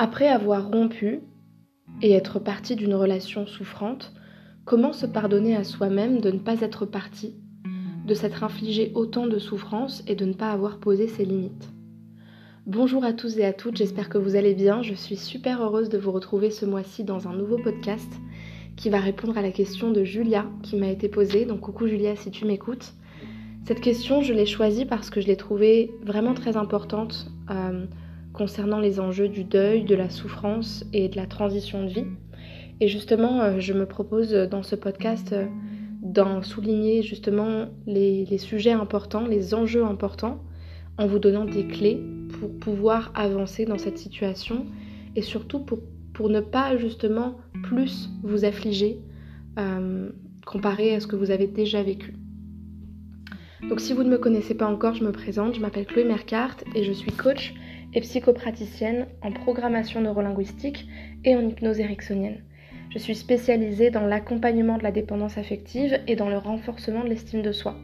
Après avoir rompu et être parti d'une relation souffrante, comment se pardonner à soi-même de ne pas être parti, de s'être infligé autant de souffrances et de ne pas avoir posé ses limites? Bonjour à tous et à toutes, j'espère que vous allez bien. Je suis super heureuse de vous retrouver ce mois-ci dans un nouveau podcast qui va répondre à la question de Julia qui m'a été posée. Donc coucou Julia si tu m'écoutes. Cette question, je l'ai choisie parce que je l'ai trouvée vraiment très importante. Euh, concernant les enjeux du deuil, de la souffrance et de la transition de vie. Et justement, euh, je me propose dans ce podcast euh, d'en souligner justement les, sujets importants, les enjeux importants, en vous donnant des clés pour pouvoir avancer dans cette situation et surtout pour, pour ne pas justement plus vous affliger euh, comparé à ce que vous avez déjà vécu. Donc si vous ne me connaissez pas encore, je me présente, je m'appelle Chloé Mercart et je suis coach et psychopraticienne en programmation neurolinguistique et en hypnose ericksonienne. Je suis spécialisée dans l'accompagnement de la dépendance affective et dans le renforcement de l'estime de soi.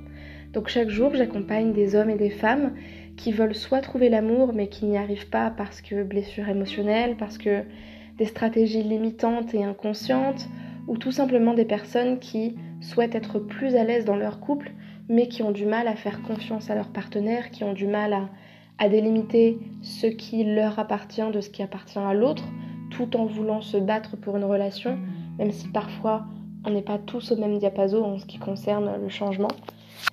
Donc chaque jour, j'accompagne des hommes et des femmes qui veulent soit trouver l'amour mais qui n'y arrivent pas parce que blessures émotionnelles, parce que des stratégies limitantes et inconscientes, ou tout simplement des personnes qui souhaitent être plus à l'aise dans leur couple mais qui ont du mal à faire confiance à leur partenaire, qui ont du mal à à délimiter ce qui leur appartient de ce qui appartient à l'autre, tout en voulant se battre pour une relation, même si parfois on n'est pas tous au même diapason en ce qui concerne le changement.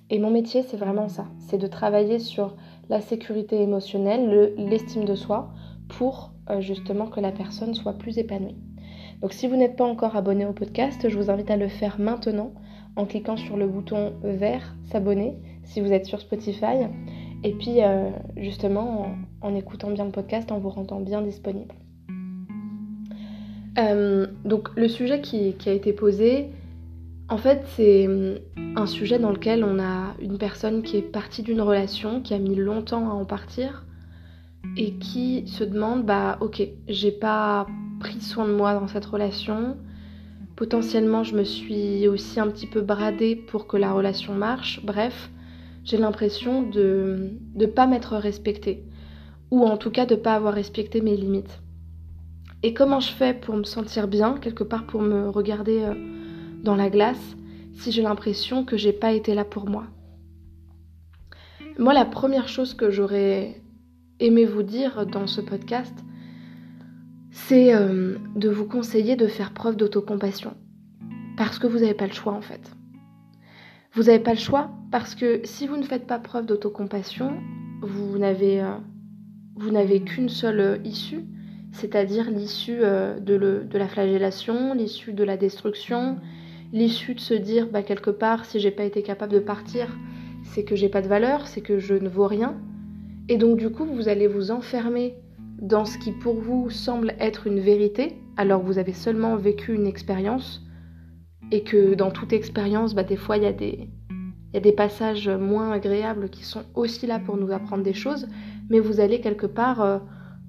Et mon métier, c'est vraiment ça, c'est de travailler sur la sécurité émotionnelle, l'estime de soi, pour euh, justement que la personne soit plus épanouie. Donc si vous n'êtes pas encore abonné au podcast, je vous invite à le faire maintenant en cliquant sur le bouton vert s'abonner si vous êtes sur Spotify et puis, euh, justement, en, écoutant bien le podcast, en vous rendant bien disponible. Euh, donc, le sujet qui, a été posé, en fait, c'est hum, un sujet dans lequel on a une personne qui est partie d'une relation, qui a mis longtemps à en partir, et qui se demande bah, ok, j'ai pas pris soin de moi dans cette relation. Potentiellement, je me suis aussi un petit peu bradée pour que la relation marche. Bref, j'ai l'impression de ne pas m'être respectée, ou en tout cas de ne pas avoir respecté mes limites. Et comment je fais pour me sentir bien, quelque part pour me regarder euh, dans la glace, si j'ai l'impression que j'ai pas été là pour moi? Moi, la première chose que j'aurais aimé vous dire dans ce podcast, c'est euh, de vous conseiller de faire preuve d'autocompassion. Parce que vous n'avez pas le choix en fait. Vous n'avez pas le choix parce que si vous ne faites pas preuve d'autocompassion, vous n'avez euh, qu'une seule euh, issue, c'est-à-dire l'issue euh, de, la flagellation, l'issue de la destruction, l'issue de se dire bah, quelque part si j'ai pas été capable de partir, c'est que j'ai pas de valeur, c'est que je ne vaux rien. Et donc du coup, vous allez vous enfermer dans ce qui pour vous semble être une vérité, alors que vous avez seulement vécu une expérience et que dans toute expérience, bah, des fois, il y, a des, passages moins agréables qui sont aussi là pour nous apprendre des choses, mais vous allez quelque part euh,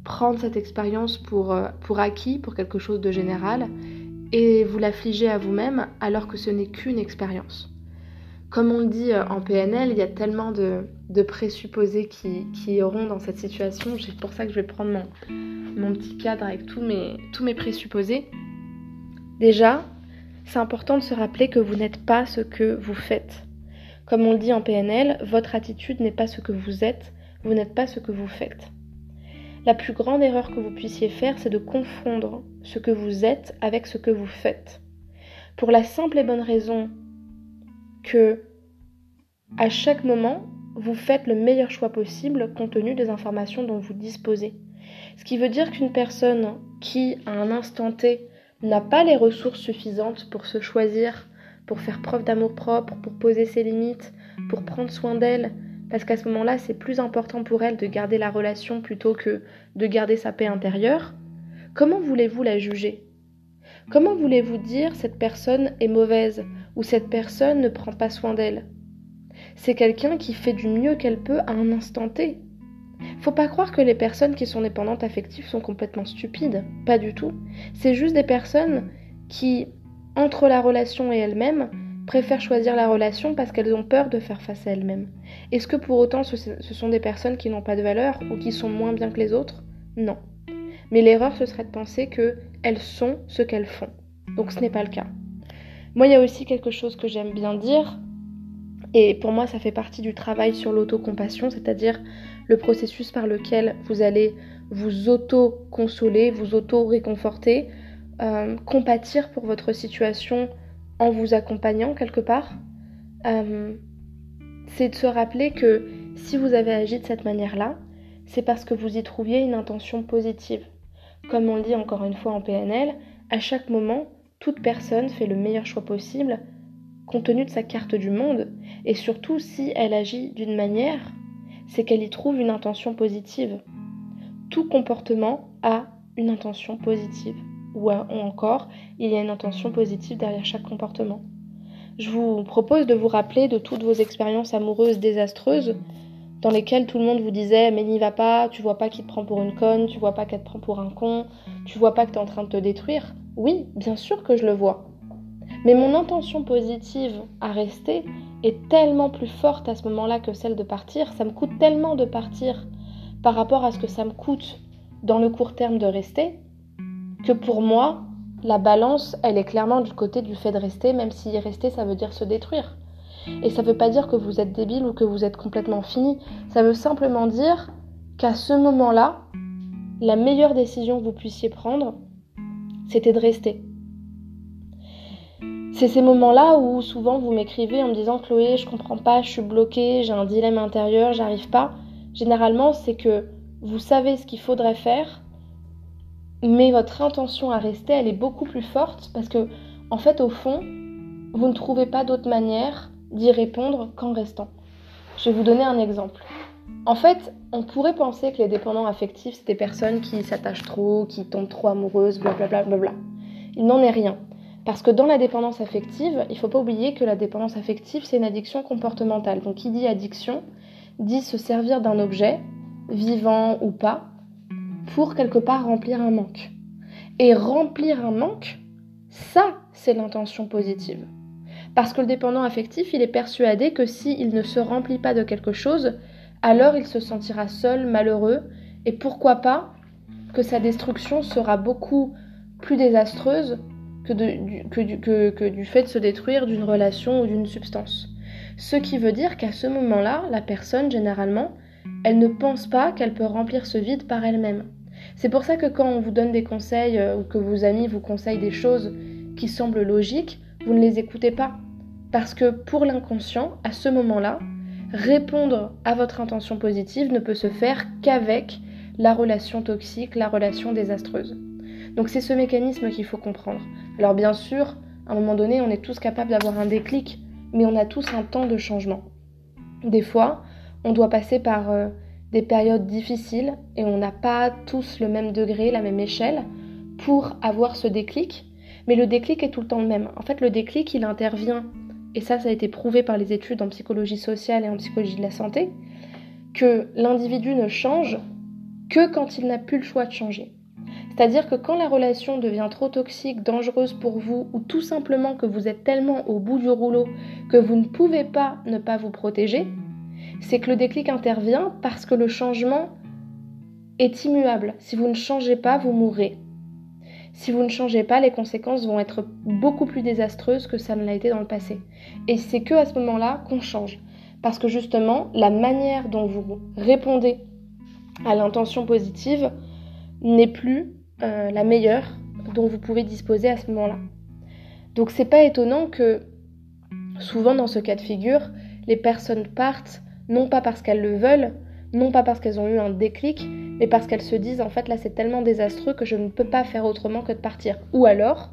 prendre cette expérience pour, euh, pour acquis, pour quelque chose de général, et vous l'affliger à vous-même alors que ce n'est qu'une expérience. Comme on le dit euh, en PNL, il y a tellement de, présupposés qui, qui, auront dans cette situation. C'est pour ça que je vais prendre mon, petit cadre avec tous mes présupposés. Déjà, c'est important de se rappeler que vous n'êtes pas ce que vous faites. Comme on le dit en PNL, votre attitude n'est pas ce que vous êtes, vous n'êtes pas ce que vous faites. La plus grande erreur que vous puissiez faire, c'est de confondre ce que vous êtes avec ce que vous faites. Pour la simple et bonne raison que à chaque moment, vous faites le meilleur choix possible compte tenu des informations dont vous disposez. Ce qui veut dire qu'une personne qui, à un instant T, n'a pas les ressources suffisantes pour se choisir, pour faire preuve d'amour propre, pour poser ses limites, pour prendre soin d'elle, parce qu'à ce moment-là, c'est plus important pour elle de garder la relation plutôt que de garder sa paix intérieure, comment voulez-vous la juger? Comment voulez-vous dire cette personne est mauvaise ou cette personne ne prend pas soin d'elle? C'est quelqu'un qui fait du mieux qu'elle peut à un instant T. Faut pas croire que les personnes qui sont dépendantes affectives sont complètement stupides, pas du tout. C'est juste des personnes qui, entre la relation et elles-mêmes, préfèrent choisir la relation parce qu'elles ont peur de faire face à elles-mêmes. Est-ce que pour autant ce, sont des personnes qui n'ont pas de valeur ou qui sont moins bien que les autres? Non. Mais l'erreur, ce serait de penser qu'elles sont ce qu'elles font. Donc ce n'est pas le cas. Moi, il y a aussi quelque chose que j'aime bien dire, et pour moi, ça fait partie du travail sur l'autocompassion, c'est-à-dire le processus par lequel vous allez vous auto-consoler, vous auto-réconforter, euh, compatir pour votre situation en vous accompagnant quelque part. Euh, c'est de se rappeler que si vous avez agi de cette manière-là, c'est parce que vous y trouviez une intention positive. Comme on le dit encore une fois en PNL, à chaque moment, toute personne fait le meilleur choix possible compte tenu de sa carte du monde, et surtout si elle agit d'une manière, c'est qu'elle y trouve une intention positive. Tout comportement a une intention positive, ou encore, il y a une intention positive derrière chaque comportement. Je vous propose de vous rappeler de toutes vos expériences amoureuses désastreuses, dans lesquelles tout le monde vous disait mais n'y va pas, tu vois pas qu'il te prend pour une conne, tu vois pas qu'elle te prend pour un con, tu vois pas que tu es en train de te détruire. Oui, bien sûr que je le vois. Mais mon intention positive à rester est tellement plus forte à ce moment-là que celle de partir. Ça me coûte tellement de partir par rapport à ce que ça me coûte dans le court terme de rester, que pour moi, la balance, elle est clairement du côté du fait de rester, même si rester, ça veut dire se détruire. Et ça ne veut pas dire que vous êtes débile ou que vous êtes complètement fini. Ça veut simplement dire qu'à ce moment-là, la meilleure décision que vous puissiez prendre, c'était de rester. C'est ces moments-là où souvent vous m'écrivez en me disant Chloé, je comprends pas, je suis bloquée, j'ai un dilemme intérieur, j'arrive pas. Généralement, c'est que vous savez ce qu'il faudrait faire, mais votre intention à rester, elle est beaucoup plus forte parce que, en fait, au fond, vous ne trouvez pas d'autre manière d'y répondre qu'en restant. Je vais vous donner un exemple. En fait, on pourrait penser que les dépendants affectifs, c'est des personnes qui s'attachent trop, qui tombent trop amoureuses, blablabla. Bla. Il n'en est rien. Parce que dans la dépendance affective, il ne faut pas oublier que la dépendance affective, c'est une addiction comportementale. Donc qui dit addiction dit se servir d'un objet, vivant ou pas, pour quelque part remplir un manque. Et remplir un manque, ça, c'est l'intention positive. Parce que le dépendant affectif, il est persuadé que s'il ne se remplit pas de quelque chose, alors il se sentira seul, malheureux, et pourquoi pas que sa destruction sera beaucoup plus désastreuse que, du, fait de se détruire d'une relation ou d'une substance. Ce qui veut dire qu'à ce moment-là, la personne, généralement, elle ne pense pas qu'elle peut remplir ce vide par elle-même. C'est pour ça que quand on vous donne des conseils euh, ou que vos amis vous conseillent des choses qui semblent logiques, vous ne les écoutez pas. Parce que pour l'inconscient, à ce moment-là, répondre à votre intention positive ne peut se faire qu'avec la relation toxique, la relation désastreuse. Donc c'est ce mécanisme qu'il faut comprendre. Alors bien sûr, à un moment donné, on est tous capables d'avoir un déclic, mais on a tous un temps de changement. Des fois, on doit passer par euh, des périodes difficiles et on n'a pas tous le même degré, la même échelle pour avoir ce déclic, mais le déclic est tout le temps le même. En fait, le déclic, il intervient, et ça, ça a été prouvé par les études en psychologie sociale et en psychologie de la santé, que l'individu ne change que quand il n'a plus le choix de changer. C'est-à-dire que quand la relation devient trop toxique, dangereuse pour vous, ou tout simplement que vous êtes tellement au bout du rouleau que vous ne pouvez pas ne pas vous protéger, c'est que le déclic intervient parce que le changement est immuable. Si vous ne changez pas, vous mourrez. Si vous ne changez pas, les conséquences vont être beaucoup plus désastreuses que ça ne l'a été dans le passé. Et c'est que à ce moment-là qu'on change. Parce que justement, la manière dont vous répondez à l'intention positive n'est plus euh, la meilleure dont vous pouvez disposer à ce moment-là. Donc c'est pas étonnant que souvent dans ce cas de figure, les personnes partent non pas parce qu'elles le veulent, non pas parce qu'elles ont eu un déclic, mais parce qu'elles se disent en fait là c'est tellement désastreux que je ne peux pas faire autrement que de partir. Ou alors,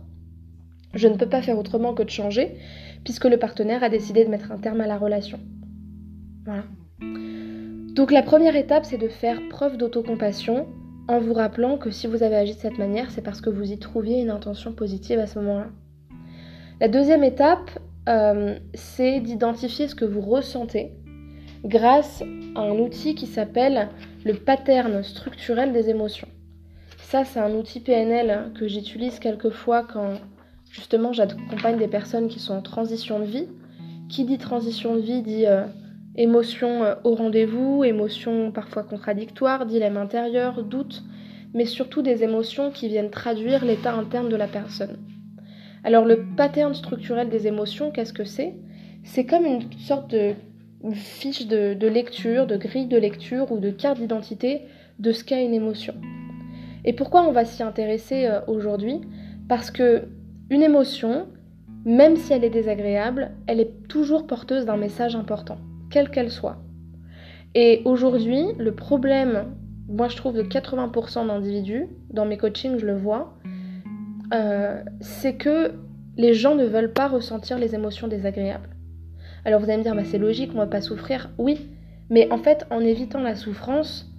je ne peux pas faire autrement que de changer, puisque le partenaire a décidé de mettre un terme à la relation. Voilà. Donc la première étape, c'est de faire preuve d'autocompassion, en vous rappelant que si vous avez agi de cette manière, c'est parce que vous y trouviez une intention positive à ce moment-là. La deuxième étape, euh, c'est d'identifier ce que vous ressentez grâce à un outil qui s'appelle le pattern structurel des émotions. Ça, c'est un outil PNL que j'utilise quelquefois quand justement j'accompagne des personnes qui sont en transition de vie. Qui dit transition de vie dit euh, émotions euh, au rendez-vous, émotions parfois contradictoires, dilemme intérieur, doute. mais surtout des émotions qui viennent traduire l'état interne de la personne. Alors le pattern structurel des émotions, qu'est-ce que c'est? C'est comme une sorte de fiche de, lecture, de grille de lecture ou de carte d'identité de ce qu'est une émotion. Et pourquoi on va s'y intéresser euh, aujourd'hui? Parce que une émotion, même si elle est désagréable, elle est toujours porteuse d'un message important, quelle qu'elle soit. Et aujourd'hui, le problème, moi je trouve de 80% d'individus, dans mes coachings je le vois, euh, c'est que les gens ne veulent pas ressentir les émotions désagréables. Alors vous allez me dire, bah, c'est logique, on va pas souffrir. Oui, mais en fait, en évitant la souffrance,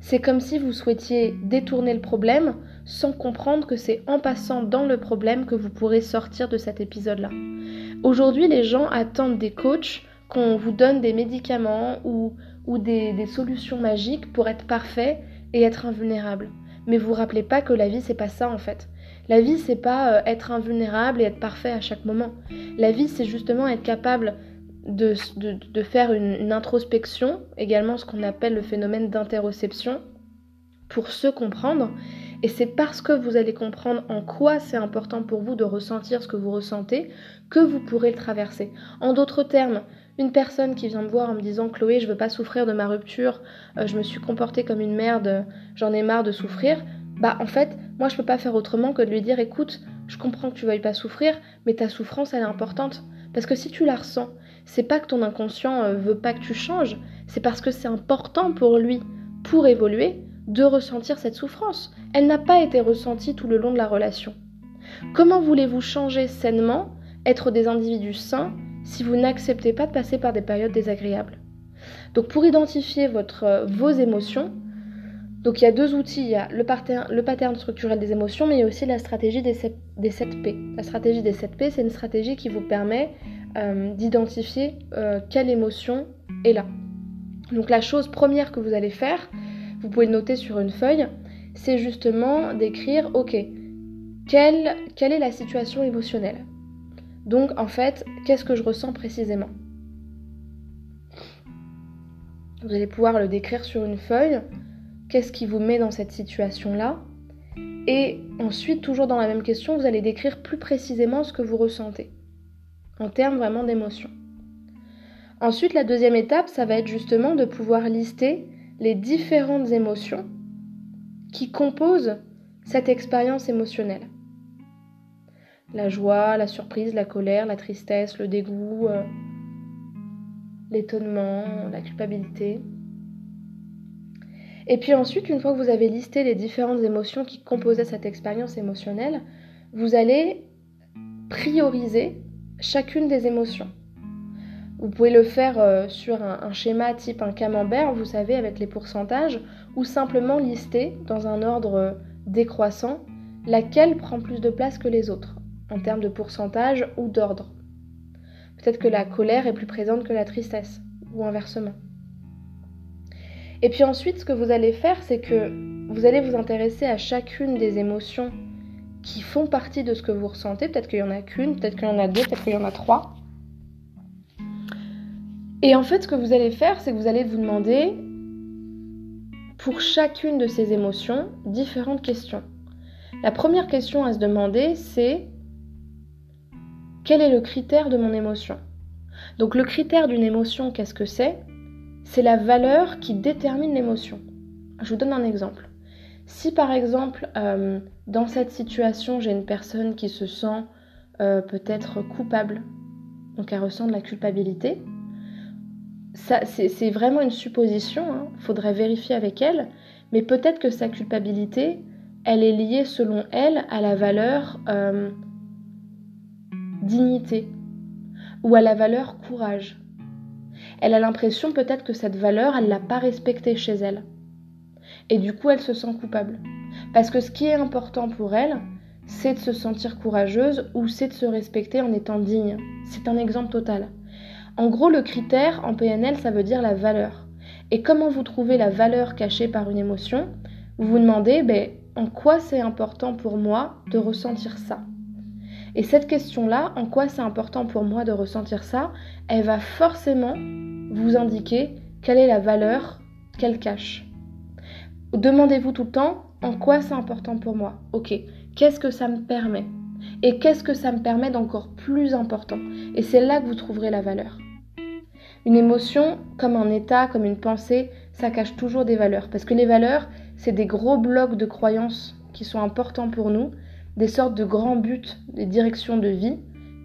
c'est comme si vous souhaitiez détourner le problème sans comprendre que c'est en passant dans le problème que vous pourrez sortir de cet épisode-là. Aujourd'hui, les gens attendent des coachs qu'on vous donne des médicaments ou, des, solutions magiques pour être parfait et être invulnérable. Mais vous vous rappelez pas que la vie, c'est pas ça en fait. La vie, c'est pas euh, être invulnérable et être parfait à chaque moment. La vie, c'est justement être capable de, de, faire une, une, introspection, également ce qu'on appelle le phénomène d'interoception, pour se comprendre. Et c'est parce que vous allez comprendre en quoi c'est important pour vous de ressentir ce que vous ressentez que vous pourrez le traverser. En d'autres termes, une personne qui vient me voir en me disant Chloé, je veux pas souffrir de ma rupture, euh, je me suis comportée comme une merde, j'en ai marre de souffrir, bah en fait, moi je peux pas faire autrement que de lui dire écoute, je comprends que tu veuilles pas souffrir, mais ta souffrance elle est importante. Parce que si tu la ressens, c'est pas que ton inconscient euh, veut pas que tu changes, c'est parce que c'est important pour lui, pour évoluer, de ressentir cette souffrance. Elle n'a pas été ressentie tout le long de la relation. Comment voulez-vous changer sainement, être des individus sains, si vous n'acceptez pas de passer par des périodes désagréables Donc pour identifier euh, vos émotions, donc il y a deux outils, il y a le pattern, structurel des émotions, mais il y a aussi la stratégie des 7, des 7 P. La stratégie des 7 P, c'est une stratégie qui vous permet euh, d'identifier euh, quelle émotion est là. Donc la chose première que vous allez faire, vous pouvez le noter sur une feuille, c'est justement d'écrire, ok, quelle est la situation émotionnelle? Donc en fait, qu'est-ce que je ressens précisément? Vous allez pouvoir le décrire sur une feuille, qu'est-ce qui vous met dans cette situation-là? Et ensuite, toujours dans la même question, vous allez décrire plus précisément ce que vous ressentez en termes vraiment d'émotion. Ensuite, la deuxième étape, ça va être justement de pouvoir lister les différentes émotions qui composent cette expérience émotionnelle. La joie, la surprise, la colère, la tristesse, le dégoût, euh, l'étonnement, la culpabilité. Et puis ensuite, une fois que vous avez listé les différentes émotions qui composaient cette expérience émotionnelle, vous allez prioriser chacune des émotions. Vous pouvez le faire euh, sur un, schéma type un camembert, vous savez, avec les pourcentages, ou simplement lister dans un ordre décroissant laquelle prend plus de place que les autres, en termes de pourcentage ou d'ordre. Peut-être que la colère est plus présente que la tristesse, ou inversement. Et puis ensuite, ce que vous allez faire, c'est que vous allez vous intéresser à chacune des émotions qui font partie de ce que vous ressentez. Peut-être qu'il y en a qu'une, peut-être qu'il y en a deux, peut-être qu'il y en a trois. Et en fait, ce que vous allez faire, c'est que vous allez vous demander, pour chacune de ces émotions, différentes questions. La première question à se demander, c'est quel est le critère de mon émotion? Donc le critère d'une émotion, qu'est-ce que c'est? C'est la valeur qui détermine l'émotion. Je vous donne un exemple. Si par exemple, euh, dans cette situation, j'ai une personne qui se sent euh, peut-être coupable, donc elle ressent de la culpabilité, c'est vraiment une supposition, il hein. faudrait vérifier avec elle, mais peut-être que sa culpabilité, elle est liée selon elle à la valeur euh, dignité ou à la valeur courage. Elle a l'impression peut-être que cette valeur, elle ne l'a pas respectée chez elle. Et du coup, elle se sent coupable. Parce que ce qui est important pour elle, c'est de se sentir courageuse ou c'est de se respecter en étant digne. C'est un exemple total. En gros, le critère en PNL, ça veut dire la valeur. Et comment vous trouvez la valeur cachée par une émotion? Vous vous demandez ben, en quoi c'est important pour moi de ressentir ça? Et cette question-là, en quoi c'est important pour moi de ressentir ça, elle va forcément vous indiquer quelle est la valeur qu'elle cache. Demandez-vous tout le temps En quoi c'est important pour moi? Ok, qu'est-ce que ça me permet? Et qu'est-ce que ça me permet d'encore plus important? Et c'est là que vous trouverez la valeur. Une émotion, comme un état, comme une pensée, ça cache toujours des valeurs. Parce que les valeurs, c'est des gros blocs de croyances qui sont importants pour nous, des sortes de grands buts, des directions de vie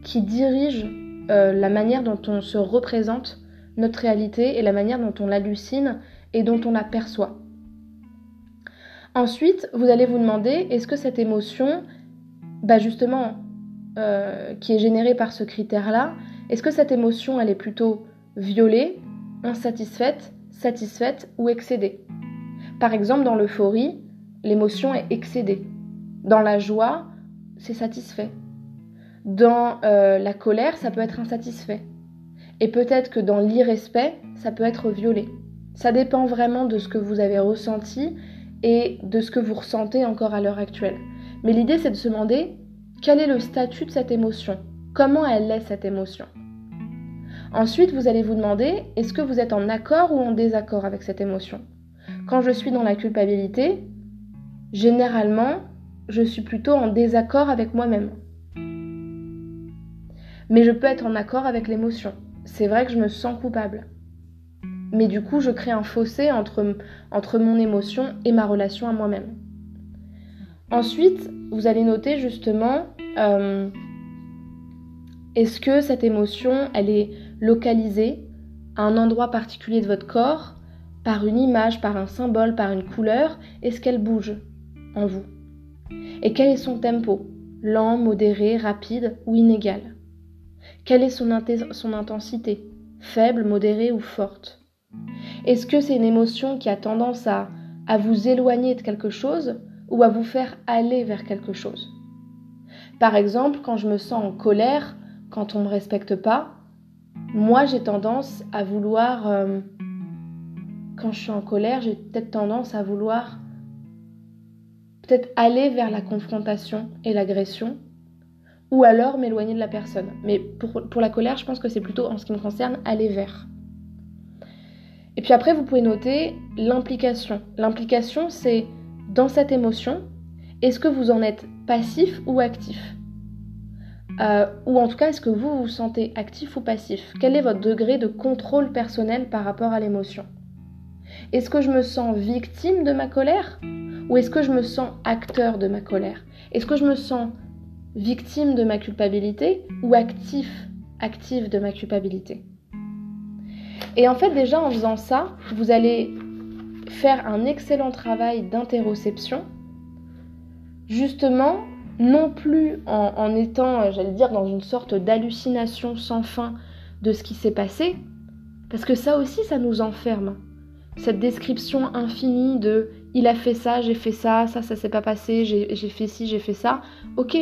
qui dirigent euh, la manière dont on se représente notre réalité et la manière dont on l'hallucine et dont on la perçoit. Ensuite, vous allez vous demander, est-ce que cette émotion, bah justement, euh, qui est générée par ce critère-là, est-ce que cette émotion, elle est plutôt violée, insatisfaite, satisfaite ou excédée? Par exemple, dans l'euphorie, l'émotion est excédée. Dans la joie, c'est satisfait. Dans euh, la colère, ça peut être insatisfait. Et peut-être que dans l'irrespect, ça peut être violé. Ça dépend vraiment de ce que vous avez ressenti et de ce que vous ressentez encore à l'heure actuelle. Mais l'idée, c'est de se demander quel est le statut de cette émotion? Comment elle est cette émotion? Ensuite, vous allez vous demander est-ce que vous êtes en accord ou en désaccord avec cette émotion? Quand je suis dans la culpabilité, généralement, je suis plutôt en désaccord avec moi-même. Mais je peux être en accord avec l'émotion. C'est vrai que je me sens coupable. Mais du coup, je crée un fossé entre, mon émotion et ma relation à moi-même. Ensuite, vous allez noter justement, euh, est-ce que cette émotion, elle est localisée à un endroit particulier de votre corps, par une image, par un symbole, par une couleur? Est-ce qu'elle bouge en vous? Et quel est son tempo Lent, modéré, rapide ou inégal? Quelle est son, intensité Faible, modérée ou forte? Est-ce que c'est une émotion qui a tendance à, à vous éloigner de quelque chose ou à vous faire aller vers quelque chose? Par exemple, quand je me sens en colère, quand on ne me respecte pas, moi j'ai tendance à vouloir... Euh, quand je suis en colère, j'ai peut-être tendance à vouloir peut-être aller vers la confrontation et l'agression, ou alors m'éloigner de la personne. Mais pour, la colère, je pense que c'est plutôt, en ce qui me concerne, aller vers. Et puis après, vous pouvez noter l'implication. L'implication, c'est dans cette émotion, est-ce que vous en êtes passif ou actif? Euh, Ou en tout cas, est-ce que vous vous sentez actif ou passif? Quel est votre degré de contrôle personnel par rapport à l'émotion? Est-ce que je me sens victime de ma colère Ou est-ce que je me sens acteur de ma colère? Est-ce que je me sens victime de ma culpabilité ou actif, active de ma culpabilité? Et en fait, déjà en faisant ça, vous allez faire un excellent travail d'interoception, justement, non plus en, étant, j'allais dire, dans une sorte d'hallucination sans fin de ce qui s'est passé, parce que ça aussi, ça nous enferme. Cette description infinie de il a fait ça, j'ai fait ça, ça, ça s'est pas passé, j'ai fait ci, j'ai fait ça. Ok,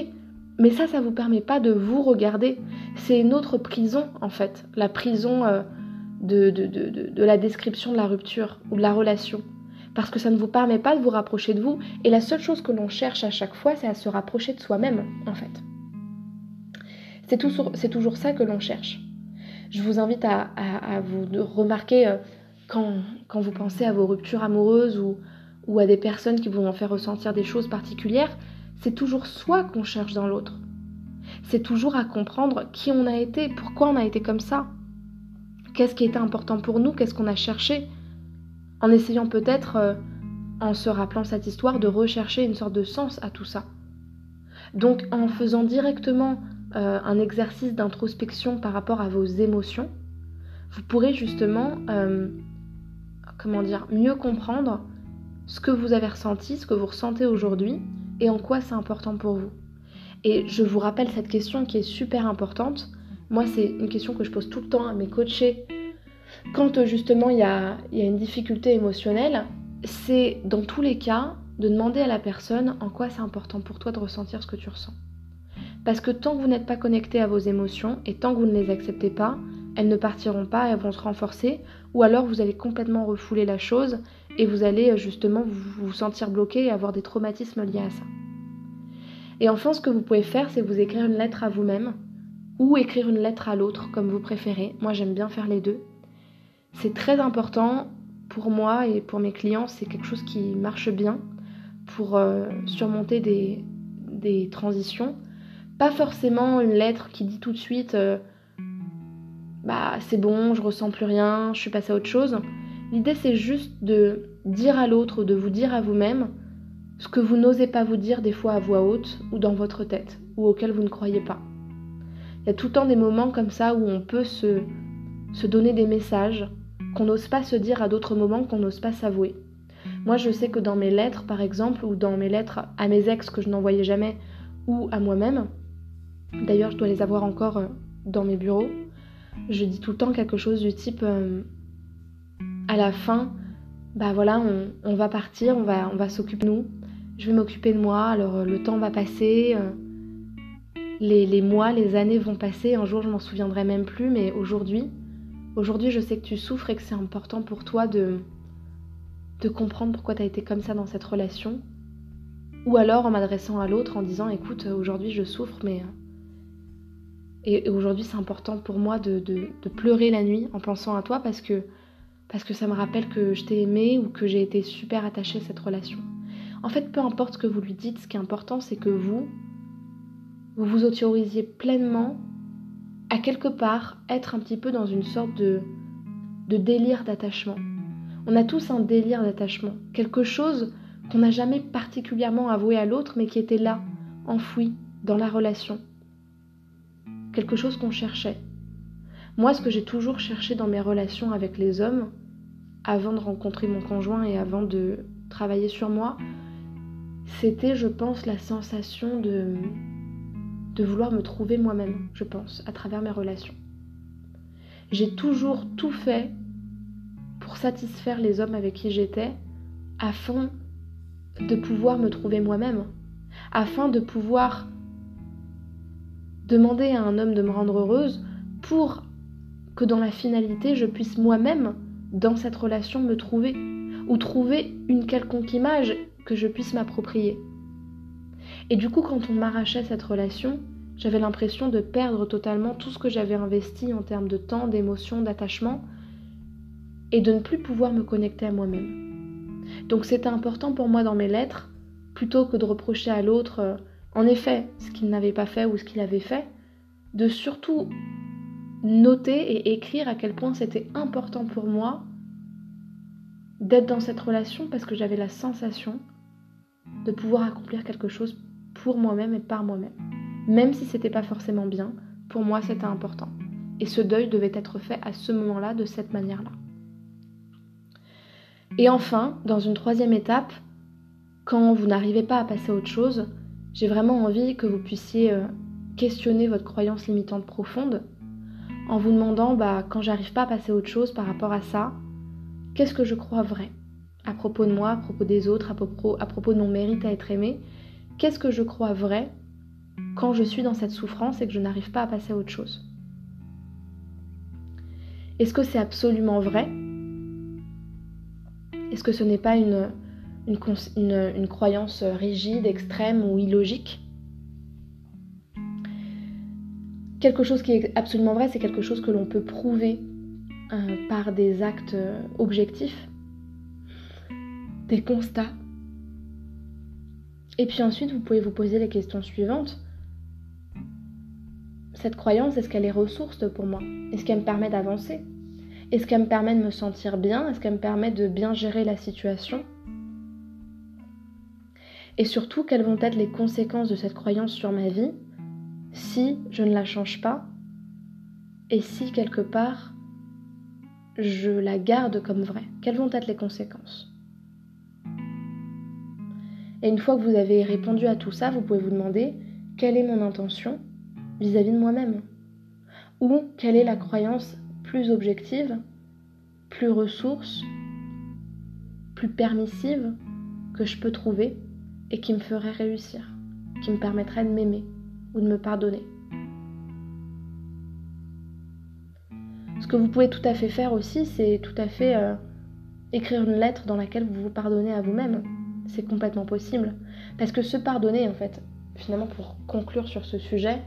mais ça, ça vous permet pas de vous regarder. C'est une autre prison, en fait. La prison. Euh, de, de, la description de la rupture ou de la relation. Parce que ça ne vous permet pas de vous rapprocher de vous. Et la seule chose que l'on cherche à chaque fois, c'est à se rapprocher de soi-même, en fait. C'est toujours, ça que l'on cherche. Je vous invite à, vous remarquer euh, quand, vous pensez à vos ruptures amoureuses ou, ou à des personnes qui vous ont fait ressentir des choses particulières, c'est toujours soi qu'on cherche dans l'autre. C'est toujours à comprendre qui on a été, pourquoi on a été comme ça, Qu'est-ce qui était important pour nous Qu'est-ce qu'on a cherché En essayant peut-être, euh, en se rappelant cette histoire, de rechercher une sorte de sens à tout ça. Donc en faisant directement euh, un exercice d'introspection par rapport à vos émotions, vous pourrez justement, euh, comment dire, mieux comprendre ce que vous avez ressenti, ce que vous ressentez aujourd'hui et en quoi c'est important pour vous. Et je vous rappelle cette question qui est super importante. Moi, c'est une question que je pose tout le temps à mes coachés. Quand justement il y a, une difficulté émotionnelle, c'est dans tous les cas de demander à la personne en quoi c'est important pour toi de ressentir ce que tu ressens. Parce que tant que vous n'êtes pas connecté à vos émotions et tant que vous ne les acceptez pas, elles ne partiront pas, elles vont se renforcer, ou alors vous allez complètement refouler la chose et vous allez euh, justement vous, sentir bloqué et avoir des traumatismes liés à ça. Et enfin, ce que vous pouvez faire, c'est vous écrire une lettre à vous-même ou écrire une lettre à l'autre, comme vous préférez. Moi, j'aime bien faire les deux. C'est très important pour moi et pour mes clients, c'est quelque chose qui marche bien pour euh, surmonter des, des, transitions. Pas forcément une lettre qui dit tout de suite euh, bah c'est bon, je ressens plus rien, je suis passée à autre chose. L'idée c'est juste de dire à l'autre, de vous dire à vous-même ce que vous n'osez pas vous dire des fois à voix haute ou dans votre tête ou auquel vous ne croyez pas. Il y a tout le temps des moments comme ça où on peut se, se donner des messages qu'on n'ose pas se dire à d'autres moments qu'on n'ose pas s'avouer. Moi, je sais que dans mes lettres, par exemple, ou dans mes lettres à mes ex que je n'envoyais jamais, ou à moi-même, d'ailleurs, je dois les avoir encore euh, dans mes bureaux, je dis tout le temps quelque chose du type euh, à la fin, bah voilà, on, va partir, on va, s'occuper de nous, je vais m'occuper de moi, alors euh, le temps va passer, les, les, mois, les années vont passer, un jour je m'en souviendrai même plus, mais aujourd'hui, aujourd'hui je sais que tu souffres et que c'est important pour toi de, de comprendre pourquoi tu as été comme ça dans cette relation. Ou alors en m'adressant à l'autre en disant écoute, aujourd'hui je souffre, mais. Et, aujourd'hui c'est important pour moi de, pleurer la nuit en pensant à toi parce que, ça me rappelle que je t'ai aimé ou que j'ai été super attachée à cette relation. En fait, peu importe ce que vous lui dites, ce qui est important c'est que vous, vous vous autorisiez pleinement à quelque part être un petit peu dans une sorte de délire d'attachement. On a tous un délire d'attachement, quelque chose qu'on n'a jamais particulièrement avoué à l'autre, mais qui était là, enfoui, dans la relation. Quelque chose qu'on cherchait. Moi, ce que j'ai toujours cherché dans mes relations avec les hommes, avant de rencontrer mon conjoint et avant de travailler sur moi, c'était, je pense, la sensation de, de vouloir me trouver moi-même, je pense, à travers mes relations. J'ai toujours tout fait pour satisfaire les hommes avec qui j'étais, afin de pouvoir me trouver moi-même, afin de pouvoir demander à un homme de me rendre heureuse pour que dans la finalité je puisse moi-même, dans cette relation, me trouver, ou trouver une quelconque image que je puisse m'approprier. Et du coup, quand on m'arrachait cette relation, j'avais l'impression de perdre totalement tout ce que j'avais investi en termes de temps, d'émotion, d'attachement, et de ne plus pouvoir me connecter à moi-même. Donc c'était important pour moi dans mes lettres, plutôt que de reprocher à l'autre, euh, en effet, ce qu'il n'avait pas fait ou ce qu'il avait fait, de surtout noter et écrire à quel point c'était important pour moi d'être dans cette relation parce que j'avais la sensation de pouvoir accomplir quelque chose pour moi-même et par moi-même. Même si c'était pas forcément bien, pour moi c'était important. Et ce deuil devait être fait à ce moment-là, de cette manière-là. Et enfin, dans une troisième étape, quand vous n'arrivez pas à passer à autre chose, j'ai vraiment envie que vous puissiez euh, questionner votre croyance limitante profonde en vous demandant, bah, quand j'arrive pas à passer à autre chose par rapport à ça, qu'est-ce que je crois vrai à propos de moi, à propos des autres, à propos, à propos de mon mérite à être aimé? Qu'est-ce que je crois vrai quand je suis dans cette souffrance et que je n'arrive pas à passer à autre chose? Est-ce que c'est absolument vrai? Est-ce que ce n'est pas une, une, croyance rigide, extrême ou illogique. Quelque chose qui est absolument vrai, c'est quelque chose que l'on peut prouver euh, par des actes objectifs, des constats. Et puis ensuite, vous pouvez vous poser les questions suivantes. Cette croyance, est-ce qu'elle est ressource pour moi? Est-ce qu'elle me permet d'avancer? Est-ce qu'elle me permet de me sentir bien? Est-ce qu'elle me permet de bien gérer la situation? Et surtout, quelles vont être les conséquences de cette croyance sur ma vie si je ne la change pas et si quelque part je la garde comme vraie? Quelles vont être les conséquences? Et une fois que vous avez répondu à tout ça, vous pouvez vous demander quelle est mon intention vis-à-vis -vis de moi-même? Ou quelle est la croyance plus objective, plus ressource, plus permissive que je peux trouver et qui me ferait réussir, qui me permettrait de m'aimer ou de me pardonner. Ce que vous pouvez tout à fait faire aussi, c'est tout à fait euh, écrire une lettre dans laquelle vous vous pardonnez à vous-même. C'est complètement possible. Parce que se pardonner, en fait, finalement, pour conclure sur ce sujet,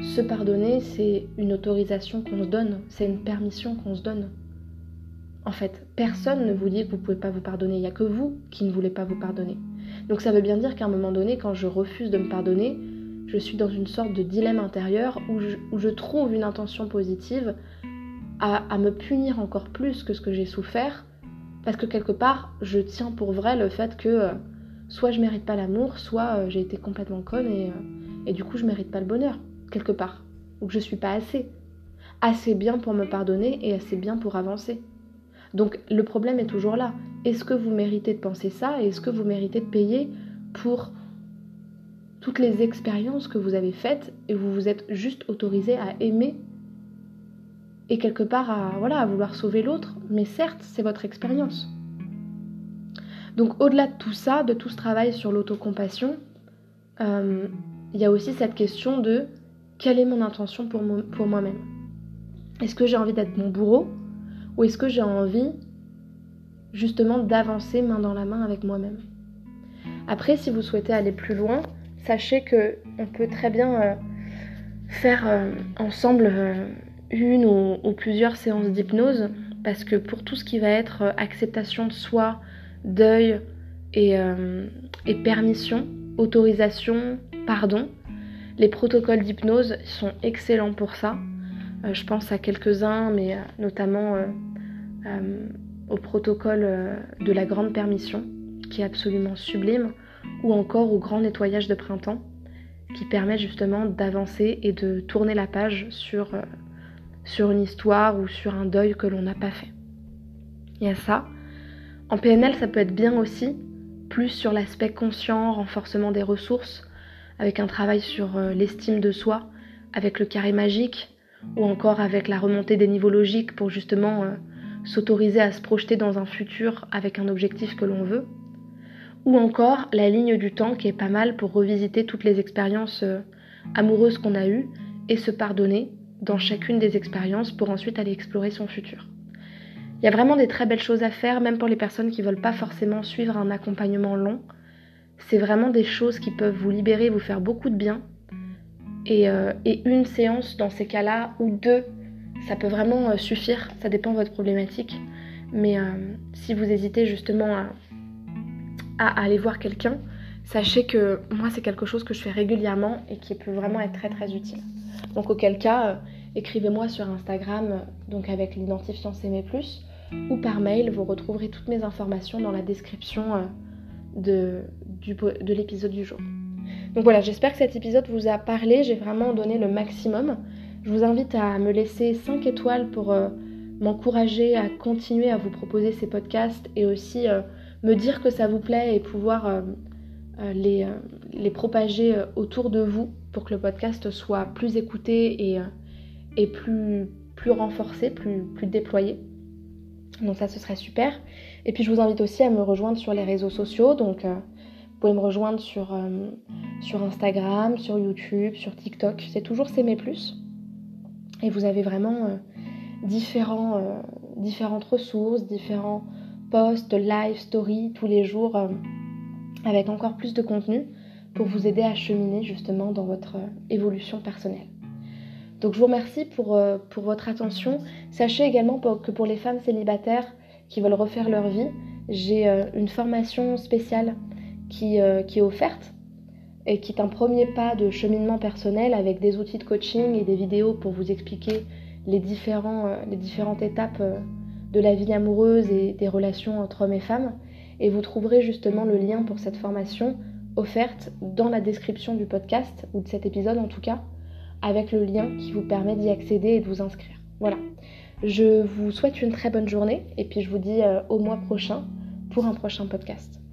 se pardonner, c'est une autorisation qu'on se donne, c'est une permission qu'on se donne. En fait, personne ne vous dit que vous ne pouvez pas vous pardonner, il n'y a que vous qui ne voulez pas vous pardonner. Donc ça veut bien dire qu'à un moment donné, quand je refuse de me pardonner, je suis dans une sorte de dilemme intérieur où je, trouve une intention positive à, me punir encore plus que ce que j'ai souffert, parce que quelque part, je tiens pour vrai le fait que euh, soit je mérite pas l'amour, soit euh, j'ai été complètement conne et, euh, et, du coup je mérite pas le bonheur, quelque part, ou que je suis pas assez. Assez bien pour me pardonner et assez bien pour avancer. Donc le problème est toujours là. Est-ce que vous méritez de penser ça est-ce que vous méritez de payer pour toutes les expériences que vous avez faites et vous vous êtes juste autorisé à aimer et quelque part à, voilà, à vouloir sauver l'autre, mais certes, c'est votre expérience. Donc au-delà de tout ça, de tout ce travail sur l'autocompassion, euh, il y a aussi cette question de quelle est mon intention pour moi-même? Est-ce que j'ai envie d'être mon bourreau? Ou est-ce que j'ai envie justement d'avancer main dans la main avec moi-même? Après, si vous souhaitez aller plus loin, sachez que on peut très bien euh, faire euh, ensemble euh, une ou, plusieurs séances d'hypnose parce que pour tout ce qui va être acceptation de soi, deuil et, et permission, autorisation, pardon, les protocoles d'hypnose sont excellents pour ça. Je pense à quelques-uns, mais notamment au protocole de la grande permission, qui est absolument sublime, ou encore au grand nettoyage de printemps qui permet justement d'avancer et de tourner la page sur, euh, une histoire ou sur un deuil que l'on n'a pas fait. Il y a ça. En PNL, ça peut être bien aussi, plus sur l'aspect conscient, renforcement des ressources, avec un travail sur euh, l'estime de soi, avec le carré magique, ou encore avec la remontée des niveaux logiques pour justement euh, s'autoriser à se projeter dans un futur avec un objectif que l'on veut ou encore la ligne du temps qui est pas mal pour revisiter toutes les expériences euh, amoureuses qu'on a eues et se pardonner dans chacune des expériences pour ensuite aller explorer son futur. Il y a vraiment des très belles choses à faire, même pour les personnes qui ne veulent pas forcément suivre un accompagnement long. C'est vraiment des choses qui peuvent vous libérer, vous faire beaucoup de bien. Et, euh, une séance dans ces cas-là, ou deux, ça peut vraiment euh, suffire, ça dépend de votre problématique. Mais si vous hésitez justement à, aller voir quelqu'un, sachez que moi c'est quelque chose que je fais régulièrement et qui peut vraiment être très très utile. Donc auquel cas, euh, écrivez-moi sur Instagram, donc avec l'identifiant CME+, ou par mail, vous retrouverez toutes mes informations dans la description euh, de, de l'épisode du jour. Donc voilà, j'espère que cet épisode vous a parlé, j'ai vraiment donné le maximum. Je vous invite à me laisser 5 étoiles pour euh, m'encourager à continuer à vous proposer ces podcasts et aussi me dire que ça vous plaît et pouvoir euh, euh, les, euh, propager autour de vous pour que le podcast soit plus écouté et, plus, renforcé, plus, plus déployé. Donc ça, ce serait super. Et puis je vous invite aussi à me rejoindre sur les réseaux sociaux. Pouvez me rejoindre sur, sur Instagram, sur YouTube, sur TikTok. C'est toujours S'aimer Plus. Et vous avez vraiment différents, différentes ressources, différents posts, live, story tous les jours euh, avec encore plus de contenu pour vous aider à cheminer justement dans votre euh, évolution personnelle. Donc je vous remercie pour, euh, pour votre attention. Sachez également que pour les femmes célibataires qui veulent refaire leur vie, j'ai une formation spéciale qui, qui, est offerte et qui est un premier pas de cheminement personnel avec des outils de coaching et des vidéos pour vous expliquer les, différents, les différentes étapes de la vie amoureuse et des relations entre hommes et femmes. Et vous trouverez justement le lien pour cette formation offerte dans la description du podcast, ou de cet épisode en tout cas, avec le lien qui vous permet d'y accéder et de vous inscrire. Voilà. Je vous souhaite une très bonne journée et puis je vous dis euh, au mois prochain pour un prochain podcast.